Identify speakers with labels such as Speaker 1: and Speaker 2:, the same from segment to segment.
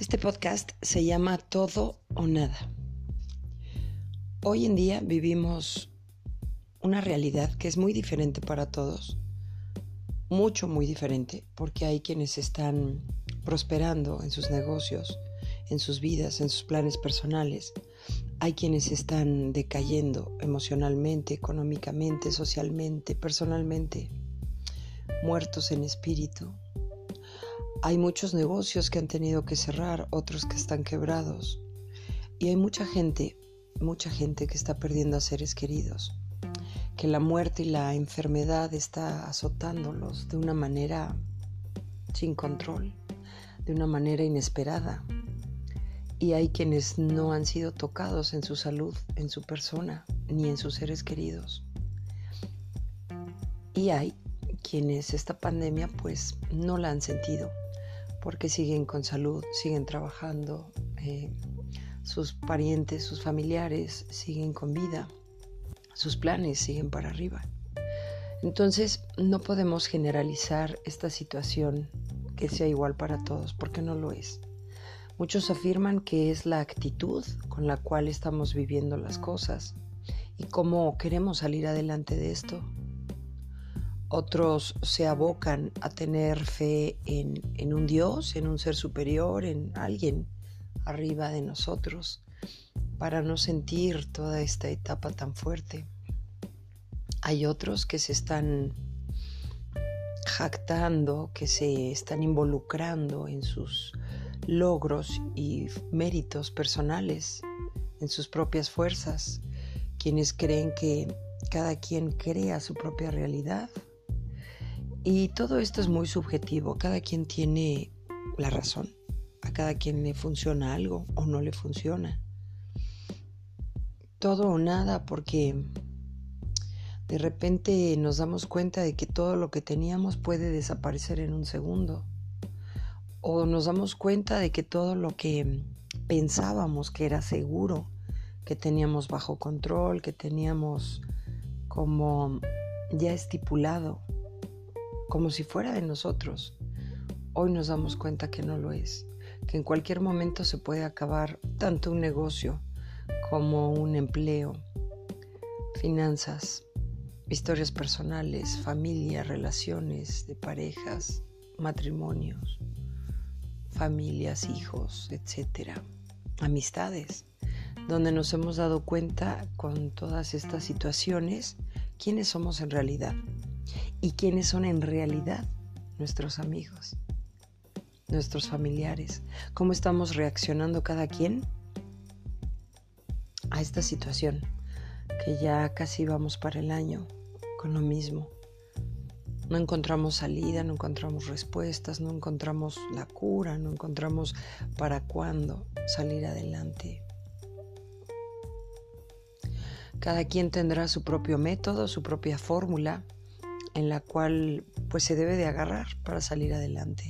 Speaker 1: Este podcast se llama Todo o Nada. Hoy en día vivimos una realidad que es muy diferente para todos, mucho, muy diferente, porque hay quienes están prosperando en sus negocios, en sus vidas, en sus planes personales. Hay quienes están decayendo emocionalmente, económicamente, socialmente, personalmente, muertos en espíritu, hay muchos negocios que han tenido que cerrar, otros que están quebrados. Y hay mucha gente, mucha gente que está perdiendo a seres queridos. Que la muerte y la enfermedad está azotándolos de una manera sin control, de una manera inesperada. Y hay quienes no han sido tocados en su salud, en su persona, ni en sus seres queridos. Y hay quienes esta pandemia pues no la han sentido porque siguen con salud, siguen trabajando, eh, sus parientes, sus familiares siguen con vida, sus planes siguen para arriba. Entonces no podemos generalizar esta situación que sea igual para todos, porque no lo es. Muchos afirman que es la actitud con la cual estamos viviendo las cosas y cómo queremos salir adelante de esto, otros se abocan a tener fe en, un Dios, en un ser superior, en alguien arriba de nosotros, para no sentir toda esta etapa tan fuerte. Hay otros que se están jactando, que se están involucrando en sus logros y méritos personales, en sus propias fuerzas, quienes creen que cada quien crea su propia realidad y todo esto es muy subjetivo, cada quien tiene la razón, a cada quien le funciona algo o no le funciona. Todo o nada porque de repente nos damos cuenta de que todo lo que teníamos puede desaparecer en un segundo. O nos damos cuenta de que todo lo que pensábamos que era seguro, que teníamos bajo control, que teníamos como ya estipulado, como si fuera de nosotros. Hoy nos damos cuenta que no lo es, que en cualquier momento se puede acabar tanto un negocio como un empleo, finanzas, historias personales, familia, relaciones de parejas, matrimonios, familias, hijos, etcétera, amistades, donde nos hemos dado cuenta con todas estas situaciones quiénes somos en realidad y quiénes son en realidad nuestros amigos, nuestros familiares, cómo estamos reaccionando cada quien a esta situación, que ya casi vamos para el año con lo mismo. No encontramos salida, no encontramos respuestas, no encontramos la cura, no encontramos para cuándo salir adelante. Cada quien tendrá su propio método, su propia fórmula en la cual pues se debe de agarrar para salir adelante.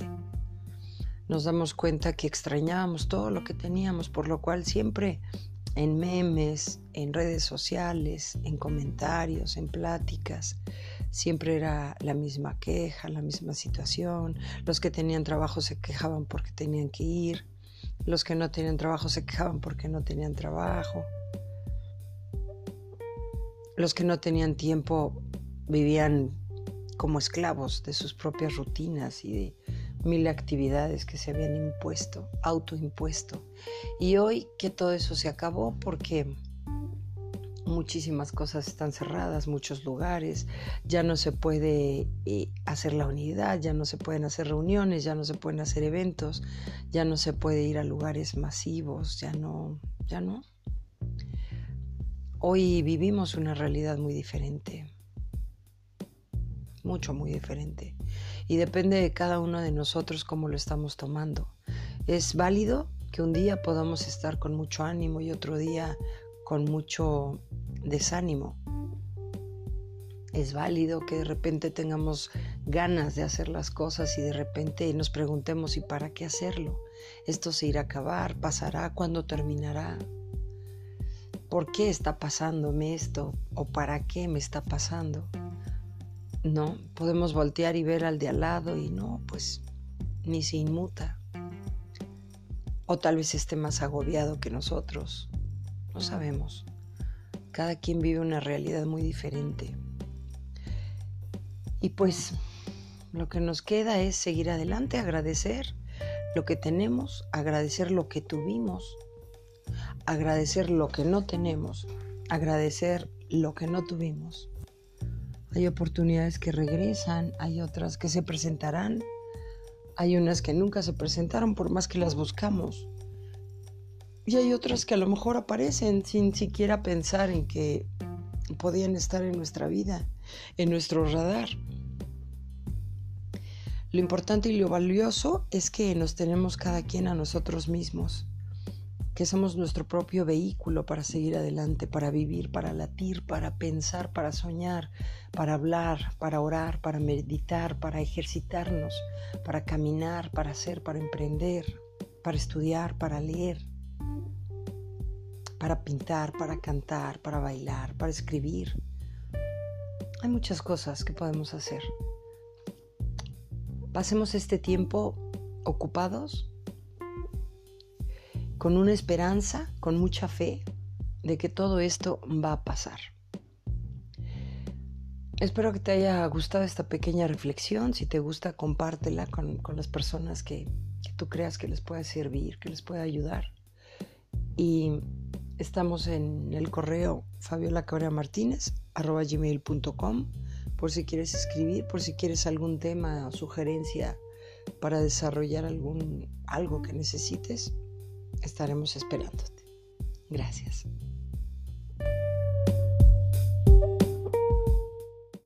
Speaker 1: Nos damos cuenta que extrañábamos todo lo que teníamos, por lo cual siempre en memes, en redes sociales, en comentarios, en pláticas, siempre era la misma queja, la misma situación. Los que tenían trabajo se quejaban porque tenían que ir, los que no tenían trabajo se quejaban porque no tenían trabajo. Los que no tenían tiempo vivían como esclavos de sus propias rutinas y de mil actividades que se habían impuesto, autoimpuesto. Y hoy que todo eso se acabó porque muchísimas cosas están cerradas, muchos lugares, ya no se puede eh, hacer la unidad, ya no se pueden hacer reuniones, ya no se pueden hacer eventos, ya no se puede ir a lugares masivos, ya no, ya no. Hoy vivimos una realidad muy diferente mucho, muy diferente. Y depende de cada uno de nosotros cómo lo estamos tomando. Es válido que un día podamos estar con mucho ánimo y otro día con mucho desánimo. Es válido que de repente tengamos ganas de hacer las cosas y de repente nos preguntemos ¿y para qué hacerlo? ¿Esto se irá a acabar? ¿Pasará? ¿Cuándo terminará? ¿Por qué está pasándome esto? ¿O para qué me está pasando? No, podemos voltear y ver al de al lado y no, pues ni se inmuta. O tal vez esté más agobiado que nosotros. No sabemos. Cada quien vive una realidad muy diferente. Y pues lo que nos queda es seguir adelante, agradecer lo que tenemos, agradecer lo que tuvimos, agradecer lo que no tenemos, agradecer lo que no tuvimos. Hay oportunidades que regresan, hay otras que se presentarán, hay unas que nunca se presentaron por más que las buscamos. Y hay otras que a lo mejor aparecen sin siquiera pensar en que podían estar en nuestra vida, en nuestro radar. Lo importante y lo valioso es que nos tenemos cada quien a nosotros mismos, que somos nuestro propio vehículo para seguir adelante, para vivir, para latir, para pensar, para soñar, para hablar, para orar, para meditar, para ejercitarnos, para caminar, para hacer, para emprender, para estudiar, para leer, para pintar, para cantar, para bailar, para escribir. Hay muchas cosas que podemos hacer. Pasemos este tiempo ocupados con una esperanza, con mucha fe de que todo esto va a pasar. Espero que te haya gustado esta pequeña reflexión. Si te gusta, compártela con, las personas que, que, tú creas que les pueda servir, que les pueda ayudar. Y estamos en el correo gmail.com por si quieres escribir, por si quieres algún tema o sugerencia para desarrollar algún algo que necesites, estaremos esperándote. Gracias.